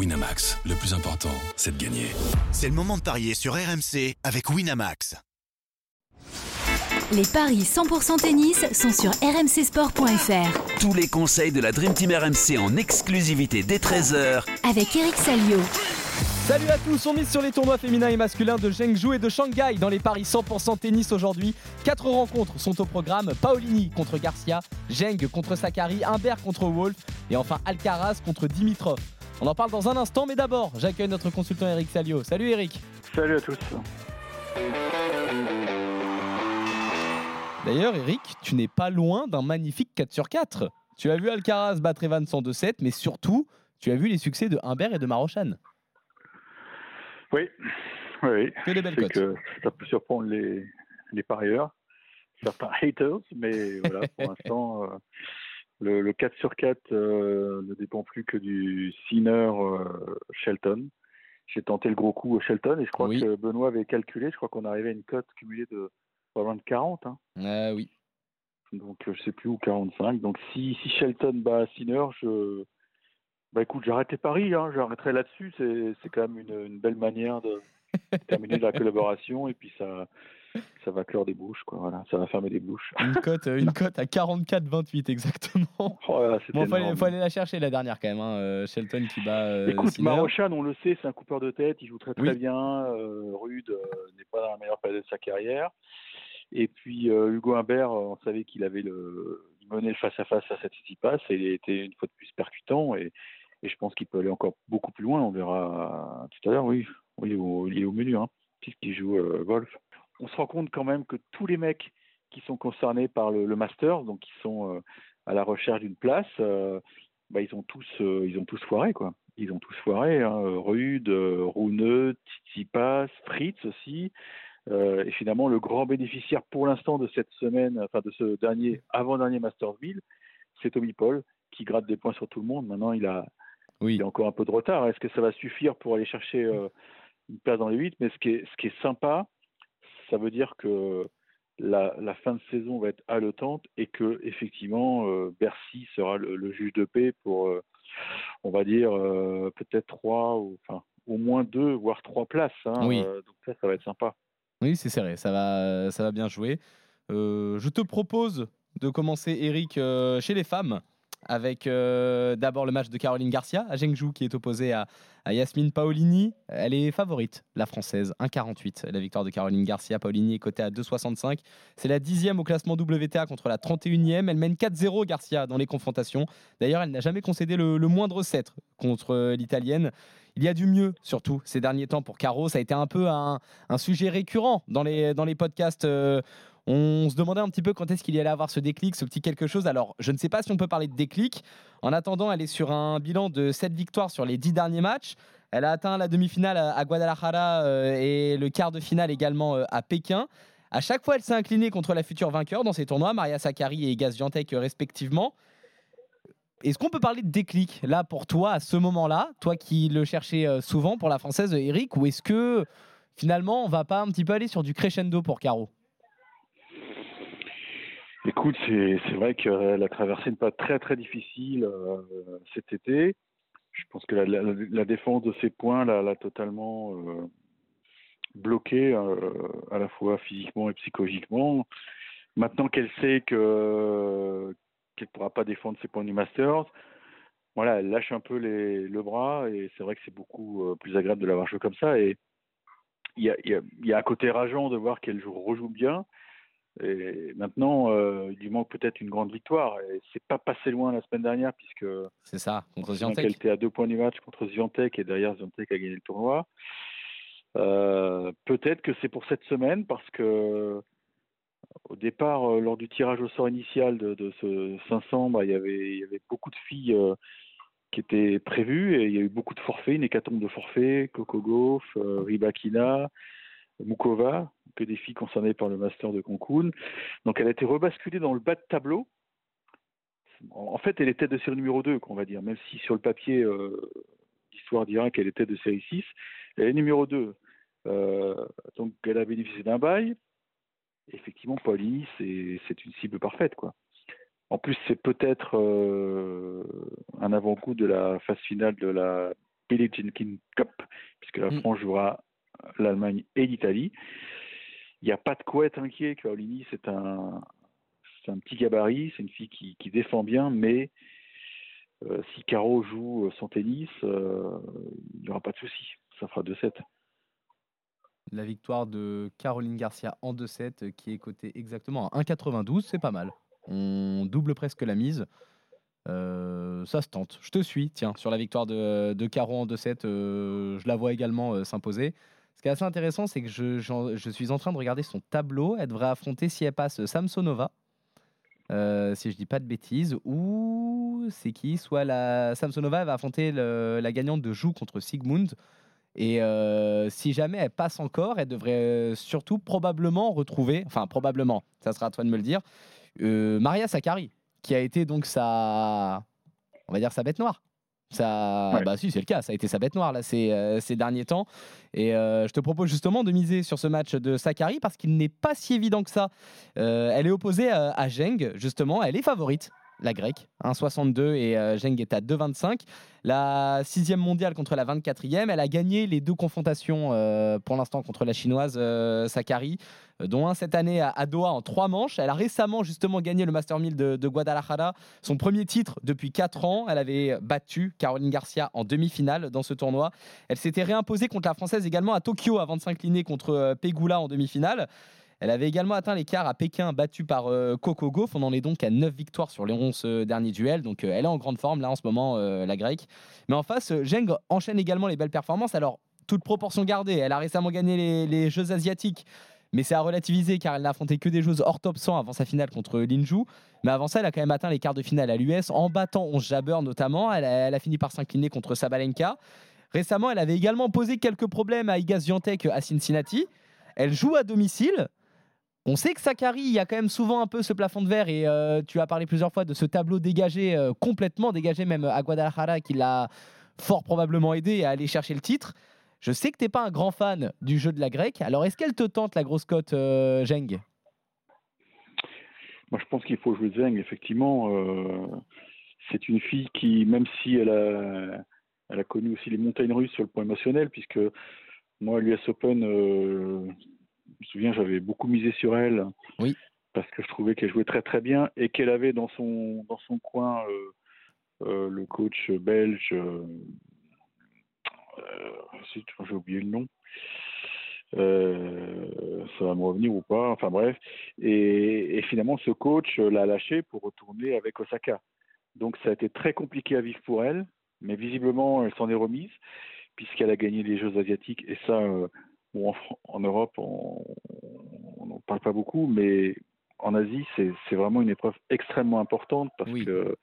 Winamax, le plus important, c'est de gagner. C'est le moment de parier sur RMC avec Winamax. Les paris 100% tennis sont sur rmcsport.fr. Tous les conseils de la Dream Team RMC en exclusivité dès 13h Avec Eric Salio. Salut à tous, on mise sur les tournois féminins et masculins de Zhengzhou et de Shanghai dans les paris 100% tennis aujourd'hui. Quatre rencontres sont au programme Paolini contre Garcia, Zheng contre Sakari, Humbert contre Wolf et enfin Alcaraz contre Dimitrov. On en parle dans un instant, mais d'abord, j'accueille notre consultant Eric Salio. Salut Eric. Salut à tous. D'ailleurs, Eric, tu n'es pas loin d'un magnifique 4 sur 4. Tu as vu Alcaraz battre Evan 102-7, mais surtout, tu as vu les succès de Humbert et de Marochan. Oui, oui. Que des belles cotes. que ça peut surprendre les, les parieurs, certains haters, mais voilà, pour l'instant, euh, le, le 4 sur 4 euh, ne dépend plus que du Sinner euh, Shelton. J'ai tenté le gros coup au Shelton et je crois Oui. que Benoît avait calculé, je crois qu'on arrivait à une cote cumulée de pas loin de 40. hein. Ah oui. donc euh, je sais plus où 45 donc si, si Shelton bat Sinner je bah écoute j'arrête les paris hein, j'arrêterai là-dessus c'est c'est quand même une, une belle manière de terminer la collaboration et puis ça ça va clore des bouches quoi voilà ça va fermer des bouches Une cote, une cote à 44-28 exactement. oh là Bon, faut aller, énorme. faut aller la chercher la dernière quand même. hein. Euh, Shelton qui bat. euh, Écoute. Marochan, on le sait, c'est un coupeur de tête, il joue très très Oui. bien. euh, Rude euh, n'est pas dans la meilleure période de sa carrière. Et puis euh, Hugo Humbert, euh, on savait qu'il avait le, il menait le face à face à cette Tsitsipas et il était une fois de plus percutant et, et je pense qu'il peut aller encore beaucoup plus loin. On verra tout à l'heure. Oui, oui, au- il est au milieu, hein, puisqu'il joue euh, golf. On se rend compte quand même que tous les mecs qui sont concernés par le, le Masters, donc qui sont euh, à la recherche d'une place, euh, bah, ils ont tous, euh, ils ont tous foiré quoi. Ils ont tous foiré. Hein. Rude, Rouneux, Tsitsipas, Fritz aussi. Et finalement, le grand bénéficiaire pour l'instant de cette semaine, enfin de ce dernier avant-dernier Masters 1000, c'est Tommy Paul qui gratte des points sur tout le monde. Maintenant, il a, Oui. il a encore un peu de retard. Est-ce que ça va suffire pour aller chercher une place dans les 8 Mais ce qui, est, ce qui est sympa, ça veut dire que la, la fin de saison va être haletante et que effectivement euh, Bercy sera le, le juge de paix pour, euh, on va dire euh, peut-être trois ou enfin au moins deux voire trois places. hein. Oui. Donc ça, ça va être sympa. Oui, c'est serré, ça va, ça va bien jouer. Je te propose de commencer, Eric, chez les femmes, avec euh, d'abord le match de Caroline Garcia à Zhengzhou, qui est opposée à, à Yasmine Paolini. Elle est favorite, la française, 1,48. La victoire de Caroline Garcia, Paolini est cotée à 2,65. C'est la dixième au classement WTA contre la 31e. Elle mène 4-0 Garcia dans les confrontations. D'ailleurs, elle n'a jamais concédé le, moindre set contre euh, l'italienne. Il y a du mieux, surtout, ces derniers temps pour Caro. Ça a été un peu un, un sujet récurrent dans les, dans les podcasts. euh, on se demandait un petit peu quand est-ce qu'il y allait avoir ce déclic, ce petit quelque chose. Alors, je ne sais pas si on peut parler de déclic. En attendant, elle est sur un bilan de 7 victoires sur les 10 derniers matchs. Elle a atteint la demi-finale à Guadalajara euh, et le quart de finale également euh, à Pékin. À chaque fois, elle s'est inclinée contre la future vainqueur dans ces tournois, Maria Sakkari et Gaz Viantec euh, respectivement. Est-ce qu'on peut parler de déclic là pour toi à ce moment-là, toi qui le cherchais souvent pour la française Eric, ou est-ce que finalement on va pas un petit peu aller sur du crescendo pour Caro? Écoute, c'est vrai qu'elle a traversé une période très très difficile euh, cet été. Je pense que la, défense de ses points l'a totalement euh, bloquée, euh, à la fois physiquement et psychologiquement. Maintenant qu'elle sait que qu'elle ne pourra pas défendre ses points du Masters, voilà, elle lâche un peu le bras et c'est vrai que c'est beaucoup plus agréable de l'avoir joué comme ça. Et il y a, y, y a un côté rageant de voir qu'elle joue, rejoue bien. Et maintenant, euh, il lui manque peut-être une grande victoire. Et c'est pas passé loin la semaine dernière, puisque C'est ça, contre Ziantec. qu'elle était à deux points du match contre Zviantec et derrière Zviantec a gagné le tournoi. Euh, peut-être que c'est pour cette semaine parce que au départ, euh, lors du tirage au sort initial de, de ce 500, bah, il, y avait, il y avait beaucoup de filles euh, qui étaient prévues et il y a eu beaucoup de forfaits, une hécatombe de forfaits, Coco Gauff, Ribakina, Mukova, que des filles concernées par le Master de Cancun. Donc elle a été rebasculée dans le bas de tableau. En fait, elle était de série numéro 2, qu'on va dire, même si sur le papier, euh, l'histoire dira qu'elle était de série 6. Elle est numéro 2. Euh, donc elle a bénéficié d'un bail. Effectivement, Paulini, c'est c'est une cible parfaite. quoi. En plus, c'est peut-être euh, un avant-goût de la phase finale de la Billie Jenkins Cup, puisque la Mm. France jouera l'Allemagne et l'Italie. Il n'y a pas de quoi être inquiet. Caroline, c'est un, un petit gabarit, c'est une fille qui, qui défend bien, mais euh, si Caro joue euh, son tennis, euh, il n'y aura pas de souci. Ça fera 2-7. La victoire de Caroline Garcia en 2-7 euh, qui est cotée exactement à 1,92, c'est pas mal. On double presque la mise. Ça se tente. Je te suis, tiens, sur la victoire de, Caro en 2-7, euh, je la vois également s'imposer. Ce qui est assez intéressant, c'est que je, suis en train de regarder son tableau. Elle devrait affronter, si elle passe, Samsonova. Euh, si je dis pas de bêtises, ou c'est qui? Soit la Samsonova elle va affronter la gagnante de Joux contre Sigmund. Et euh, si jamais elle passe encore, elle devrait euh, surtout probablement retrouver, enfin probablement, ça sera à toi de me le dire, Maria Sakkari, qui a été donc sa, on va dire sa bête noire. Ça, Ouais. bah si, c'est le cas, ça a été sa bête noire là ces, euh, ces derniers temps. Et euh, je te propose justement de miser sur ce match de Sakkari parce qu'il n'est pas si évident que ça. Euh, elle est opposée à, à justement, elle est favorite. La grecque, 1,62 et euh, Zheng est à 2,25. La sixième mondiale contre la 24e, elle a gagné les deux confrontations euh, pour l'instant contre la chinoise euh, Sakkari, euh, dont un cette année à, Doha en trois manches. Elle a récemment justement gagné le Master 1000 de, de Guadalajara, son premier titre depuis quatre ans. Elle avait battu Caroline Garcia en demi-finale dans ce tournoi. Elle s'était réimposée contre la française également à Tokyo à 25 s'incliner contre euh, Pegula en demi-finale. Elle avait également atteint l'écart à Pékin, battue par euh, Coco Gauff. On en est donc à 9 victoires sur les 11 euh, derniers duels. Donc euh, elle est en grande forme là en ce moment, la grecque. Mais en face, Zheng enchaîne également les belles performances. Alors, toute proportion gardée, elle a récemment gagné les, Jeux asiatiques. Mais c'est à relativiser car elle n'a affronté que des joueuses hors top 100 avant sa finale contre Linju. Mais avant ça, elle a quand même atteint les quarts de finale à l'US en battant 11 Jabber notamment. Elle a, fini par s'incliner contre Sabalenka. Récemment, elle avait également posé quelques problèmes à Iga Swiatek à Cincinnati. Elle joue à domicile. On sait que Sakari, il y a quand même souvent un peu ce plafond de verre et euh, tu as parlé plusieurs fois de ce tableau dégagé, euh, complètement dégagé même à Guadalajara qui l'a fort probablement aidé à aller chercher le titre. Je sais que tu n'es pas un grand fan du jeu de la grecque, alors est-ce qu'elle te tente la grosse cote euh, Zheng? Moi, je pense qu'il faut jouer Zeng, effectivement. euh, c'est une fille qui, même si elle a, connu aussi les montagnes russes sur le plan émotionnel, puisque moi, l'US Open, euh, me souviens, j'avais beaucoup misé sur elle. Oui. Parce que je trouvais qu'elle jouait très très bien et qu'elle avait dans son, dans son coin euh, euh, le coach belge, euh, zut, j'ai oublié le nom. Euh, ça va me revenir ou pas, enfin bref. Et, et finalement, ce coach l'a lâché pour retourner avec Osaka. Donc ça a été très compliqué à vivre pour elle, mais visiblement, elle s'en est remise, puisqu'elle a gagné les Jeux asiatiques. Et ça, euh, bon, en, Europe, on n'en parle pas beaucoup, mais en Asie, c'est vraiment une épreuve extrêmement importante, parce Oui. que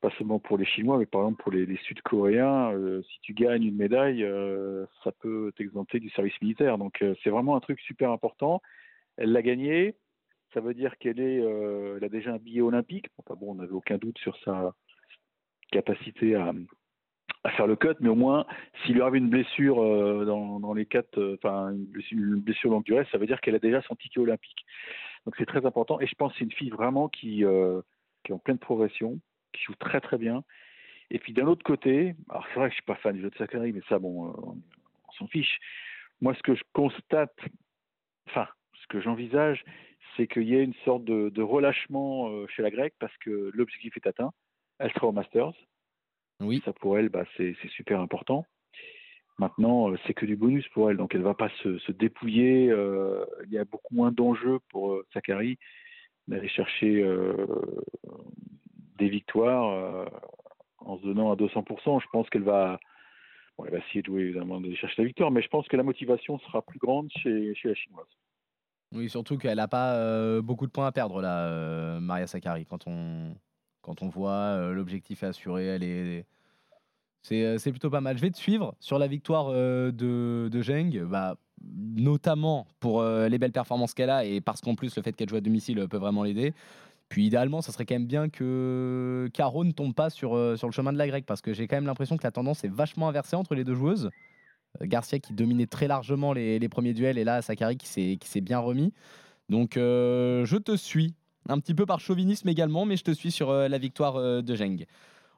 pas seulement pour les Chinois, mais par exemple pour les, les Sud-Coréens, euh, si tu gagnes une médaille, euh, ça peut t'exempter du service militaire. Donc euh, c'est vraiment un truc super important. Elle l'a gagné, ça veut dire qu'elle est, elle a déjà un billet olympique. Enfin bon, on n'avait aucun doute sur sa capacité à, à faire le cut, mais au moins, s'il lui arrive une blessure euh, dans, les quatre, euh, enfin une blessure, longue durée, ça veut dire qu'elle a déjà son ticket olympique. Donc c'est très important. Et je pense que c'est une fille vraiment qui, euh, est en pleine progression, qui joue très très bien. Et puis d'un autre côté, alors c'est vrai que je suis pas fan du jeu de Sakari, mais ça bon, on, s'en fiche. Moi, ce que je constate, enfin, ce que j'envisage, c'est qu'il y a une sorte de, de relâchement chez la grecque parce que l'objectif est atteint. Elle sera au Masters. Oui. Ça pour elle, bah, c'est super important. Maintenant, euh, c'est que du bonus pour elle, donc elle va pas se, se dépouiller. euh, il y a beaucoup moins d'enjeux pour euh, Sakari d'aller chercher euh, des victoires euh, en se donnant à 200%. Je pense qu'elle va, bon, elle va essayer de jouer évidemment de chercher la victoire, mais je pense que la motivation sera plus grande chez, chez la chinoise. Oui, surtout qu'elle n'a pas euh, beaucoup de points à perdre là, euh, Maria Sakkari. Quand on, quand on voit euh, l'objectif est assuré, elle est. C'est, euh, c'est plutôt pas mal. Je vais te suivre sur la victoire euh, de, de bah, notamment pour les belles performances qu'elle a et parce qu'en plus le fait qu'elle joue à domicile peut vraiment l'aider. Puis idéalement, ça serait quand même bien que Caro ne tombe pas sur, sur le chemin de la grecque parce que j'ai quand même l'impression que la tendance est vachement inversée entre les deux joueuses. Garcia qui dominait très largement les, les premiers duels et là Sakari qui s'est, qui s'est bien remis. Donc je te suis, un petit peu par chauvinisme également, mais je te suis sur euh, la victoire euh, de Zheng.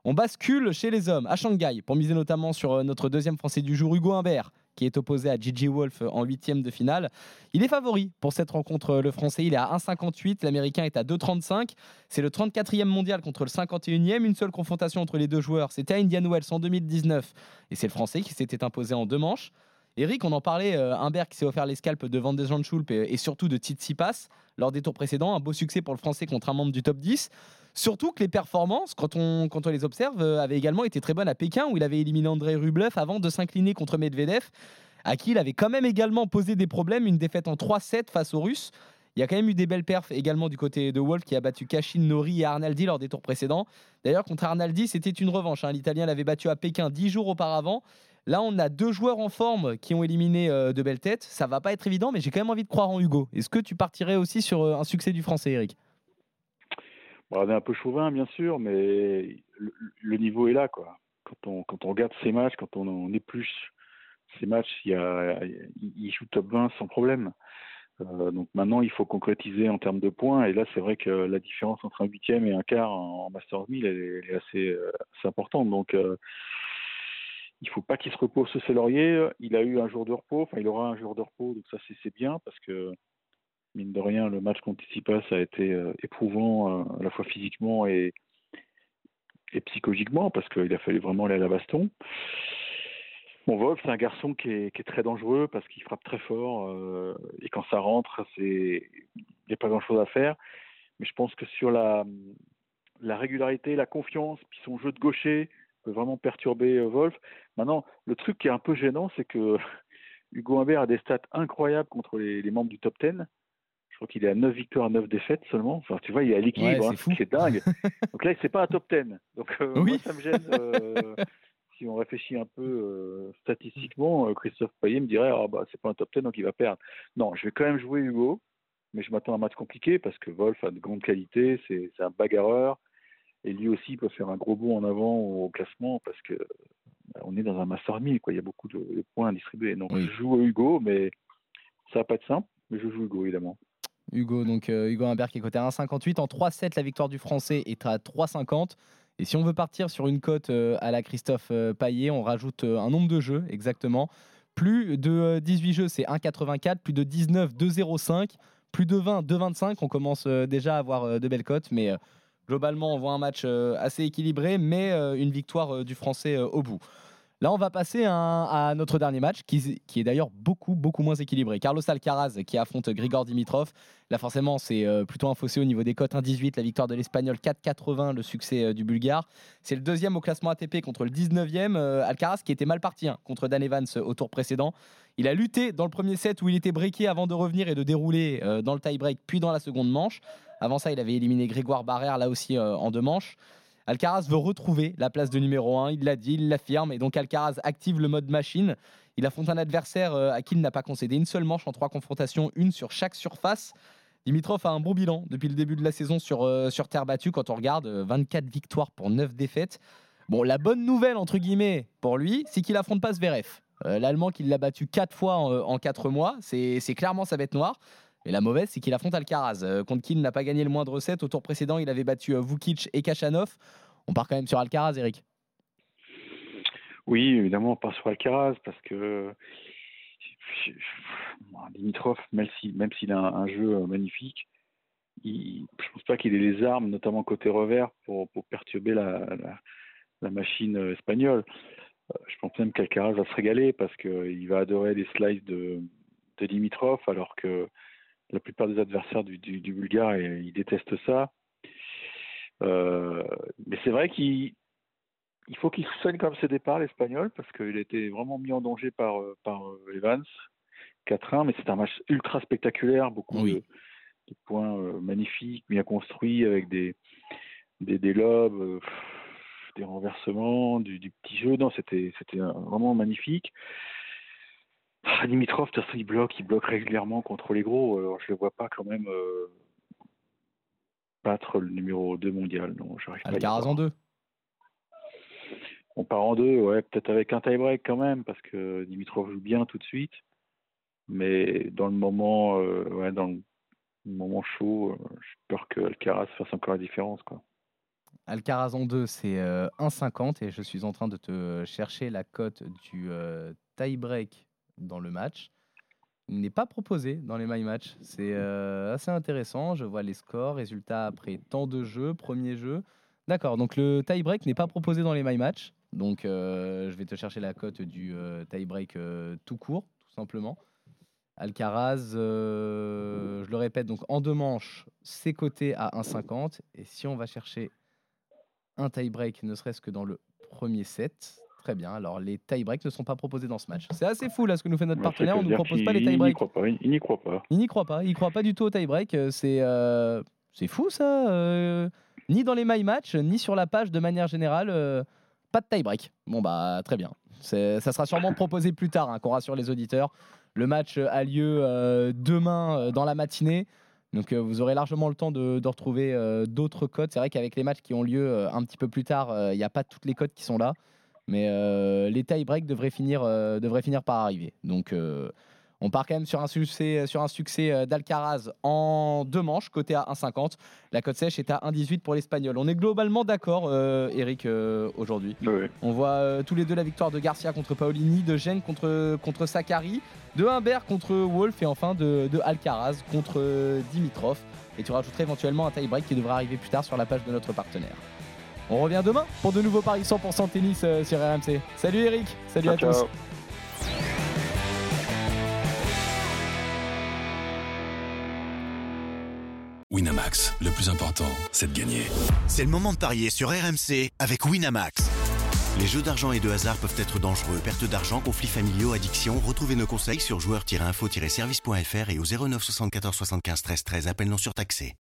On bascule chez les hommes à Shanghai pour miser notamment sur euh, notre deuxième Français du jour, Hugo Humbert, qui est opposé à Gigi Wolf en huitième de finale. Il est favori pour cette rencontre, le Français. Il est à 1,58, l'Américain est à 2,35. C'est le 34e mondial contre le 51e. Une seule confrontation entre les deux joueurs, c'était à Indian Wells en 2019. Et c'est le Français qui s'était imposé en deux manches. Eric, on en parlait, euh, Humbert qui s'est offert les scalps de Van de Zandschulp et, surtout de Tsitsipas lors des tours précédents. Un beau succès pour le Français contre un membre du top 10. Surtout que les performances, quand on, quand on les observe, euh, avaient également été très bonnes à Pékin, où il avait éliminé André Rublev avant de s'incliner contre Medvedev, à qui il avait quand même également posé des problèmes, une défaite en 3-7 face aux Russes. Il y a quand même eu des belles perfs également du côté de Wolf qui a battu Kashin, Nori et Arnaldi lors des tours précédents. D'ailleurs, contre Arnaldi, c'était une revanche. hein. L'Italien l'avait battu à Pékin dix jours auparavant. Là, on a deux joueurs en forme qui ont éliminé euh, de belles têtes. Ça va pas être évident, mais j'ai quand même envie de croire en Hugo. Est-ce que tu partirais aussi sur euh, un succès du Français, Eric? Bon, on est un peu chauvin, bien sûr, mais le, niveau est là, quoi. Quand on, regarde ces matchs, quand on, on épluche ces matchs, il, y a, il joue top 20 sans problème. Euh, donc maintenant, il faut concrétiser en termes de points. Et là, c'est vrai que la différence entre un huitième et un quart en Master 1000, elle est, elle est assez, assez importante. Donc, il faut pas qu'il se repose sur ses lauriers. Il a eu un jour de repos, enfin, il aura un jour de repos, donc ça, c'est bien parce que mine de rien, le match contre Tsitsipas a été euh, éprouvant euh, à la fois physiquement et, psychologiquement parce qu'il a fallu vraiment aller à la baston. Bon, Wolf, c'est un garçon qui est, très dangereux parce qu'il frappe très fort euh, et quand ça rentre, il n'y a pas grand-chose à faire. Mais je pense que sur la, la régularité, la confiance, puis son jeu de gaucher peut vraiment perturber euh, Wolf. Maintenant, le truc qui est un peu gênant, c'est que Hugo Humbert a des stats incroyables contre les, les membres du top 10. Je crois qu'il est à 9 victoires, 9 défaites seulement. Enfin, tu vois, il est à l'équilibre, Ouais, hein, c'est fou. c'est dingue. Donc là, c'est pas un top 10. Donc euh, Oui. moi, ça me gêne. euh, si on réfléchit un peu euh, statistiquement, Christophe Payet me dirait ah bah c'est pas un top 10 donc il va perdre. Non, je vais quand même jouer Hugo, mais je m'attends à un match compliqué parce que Wolf a de grandes qualités, c'est c'est un bagarreur et lui aussi peut faire un gros bond en avant au classement parce que bah, on est dans un Master 1000 quoi, il y a beaucoup de, de points à distribuer. Donc Oui. je joue Hugo, mais ça va pas être simple, mais je joue Hugo évidemment. Hugo, donc euh, Hugo Humbert qui est coté à 1,58. En 3-7, la victoire du Français est à 3,50. Et si on veut partir sur une cote euh, à la Christophe euh, Paillet, on rajoute un nombre de jeux exactement. Plus de euh, 18 jeux, c'est 1,84. Plus de 19, 2,05. Plus de 20, 2,25. On commence déjà à avoir de belles cotes. Mais globalement, on voit un match euh, assez équilibré, mais euh, une victoire euh, du Français au bout. Là, on va passer à, notre dernier match, qui, est d'ailleurs beaucoup, beaucoup moins équilibré. Carlos Alcaraz qui affronte Grigor Dimitrov. Là, forcément, c'est euh, plutôt un fossé au niveau des cotes 1,18. La victoire de l'Espagnol 4,80, le succès euh, du Bulgare. C'est le deuxième au classement ATP contre le 19e. euh, Alcaraz qui était mal parti hein, contre Dan Evans au tour précédent. Il a lutté dans le premier set où il était breaké avant de revenir et de dérouler dans le tie-break, puis dans la seconde manche. Avant ça, il avait éliminé Grégoire Barrère, là aussi en deux manches. Alcaraz veut retrouver la place de numéro 1, il l'a dit, il l'affirme, et donc Alcaraz active le mode machine. Il affronte un adversaire euh, à qui il n'a pas concédé une seule manche en trois confrontations, une sur chaque surface. Dimitrov a un bon bilan depuis le début de la saison sur, euh, terre battue quand on regarde euh, 24 victoires pour 9 défaites. Bon, la bonne nouvelle, entre guillemets, pour lui, c'est qu'il affronte pas Zverev. Euh, L'Allemand qui l'a battu 4 fois en, euh, en 4 mois, c'est clairement sa bête noire. Et la mauvaise, c'est qu'il affronte Alcaraz, euh, contre qui il n'a pas gagné le moindre set. Au tour précédent, il avait battu euh, Vukic et Kachanov. On part quand même sur Alcaraz, Eric. Oui, évidemment, on part sur Alcaraz parce que Dimitrov, même s'il a un, jeu euh, magnifique, je pense pas qu'il ait les armes, notamment côté revers, pour, perturber la, machine euh, espagnole. Euh, Je pense même qu'Alcaraz va se régaler parce qu'il va adorer les slices de, de Dimitrov, alors que la plupart des adversaires du, du, du Bulgare, ils ils détestent ça. Euh, mais c'est vrai qu'il il faut qu'il soigne comme ses départs, l'Espagnol, parce qu'il a été vraiment mis en danger par, euh, par euh, Evans. 4-1, mais c'est un match ultra spectaculaire, beaucoup Oui. de, de points magnifiques, bien construits, avec des, des, des lobes, pff, des renversements, du, du petit jeu. Non, c'était c'était vraiment magnifique. Ah, Dimitrov, de toute façon, il bloque, il bloque régulièrement contre les gros. Alors, je le vois pas quand même euh, battre le numéro 2 mondial. Non, j'arrive pas Alcaraz en deux. On part en deux, ouais, peut-être avec un tie-break quand même, parce que Dimitrov joue bien tout de suite. Mais dans le moment, euh, ouais, dans le moment chaud, euh, j'ai peur que Alcaraz fasse encore la différence, quoi. Alcaraz en 2, c'est euh, 1,50 et je suis en train de te chercher la cote du euh, tie-break dans le match. N'est pas proposé dans les my match. C'est euh, assez intéressant. Je vois les scores, résultats après tant de jeux, premier jeu. D'accord, donc le tie-break n'est pas proposé dans les my match. Donc euh, je vais te chercher la cote du euh, tie-break euh, tout court, tout simplement. Alcaraz, je le répète, donc en deux manches, c'est coté à 1,50. Et si on va chercher un tie-break, ne serait-ce que dans le premier set, très bien. Alors les tie-breaks ne sont pas proposés dans ce match. C'est assez fou là ce que nous fait notre partenaire. On ne nous propose pas les qu'il- Il n'y tie-breaks. croit pas. Il n'y croit pas. Il n'y croit pas. Il croit pas du tout au tie-break. Euh, C'est euh, c'est fou ça. euh, ni dans les my match, ni sur la page de manière générale, euh, pas de tie-break. Bon bah très bien. Ça sera sûrement proposé plus tard, hein, qu'on rassure les auditeurs. Le match a lieu euh, demain euh, dans la matinée. Donc euh, vous aurez largement le temps de, de retrouver d'autres codes. C'est vrai qu'avec les matchs qui ont lieu un petit peu plus tard, il n'y a pas toutes les codes qui sont là. Mais euh, les tie-breaks devraient finir, euh, devraient finir par arriver. Donc euh, on part quand même sur un succès, sur un succès euh, d'Alcaraz en deux manches, côté à 1,50. La cote sèche est à 1,18 pour l'Espagnol. On est globalement d'accord, euh, Eric, euh, aujourd'hui. On voit euh, tous les deux la victoire de Garcia contre Paolini, de Gênes contre, contre Sakari, de Humbert contre Wolf et enfin de, de Alcaraz contre euh, Dimitrov. Et tu rajouterais éventuellement un tie-break qui devra arriver plus tard sur la page de notre partenaire. On revient demain pour de nouveaux paris 100% tennis euh, sur RMC. Salut Eric, salut Ciao, à tous. Winamax, le plus important, c'est de gagner. C'est le moment de parier sur RMC avec Winamax. Les jeux d'argent et de hasard peuvent être dangereux. Perte d'argent, conflits familiaux, addiction. Retrouvez nos conseils sur joueurs-info-service.fr et au 09 74 75 13 13. Appel non surtaxé.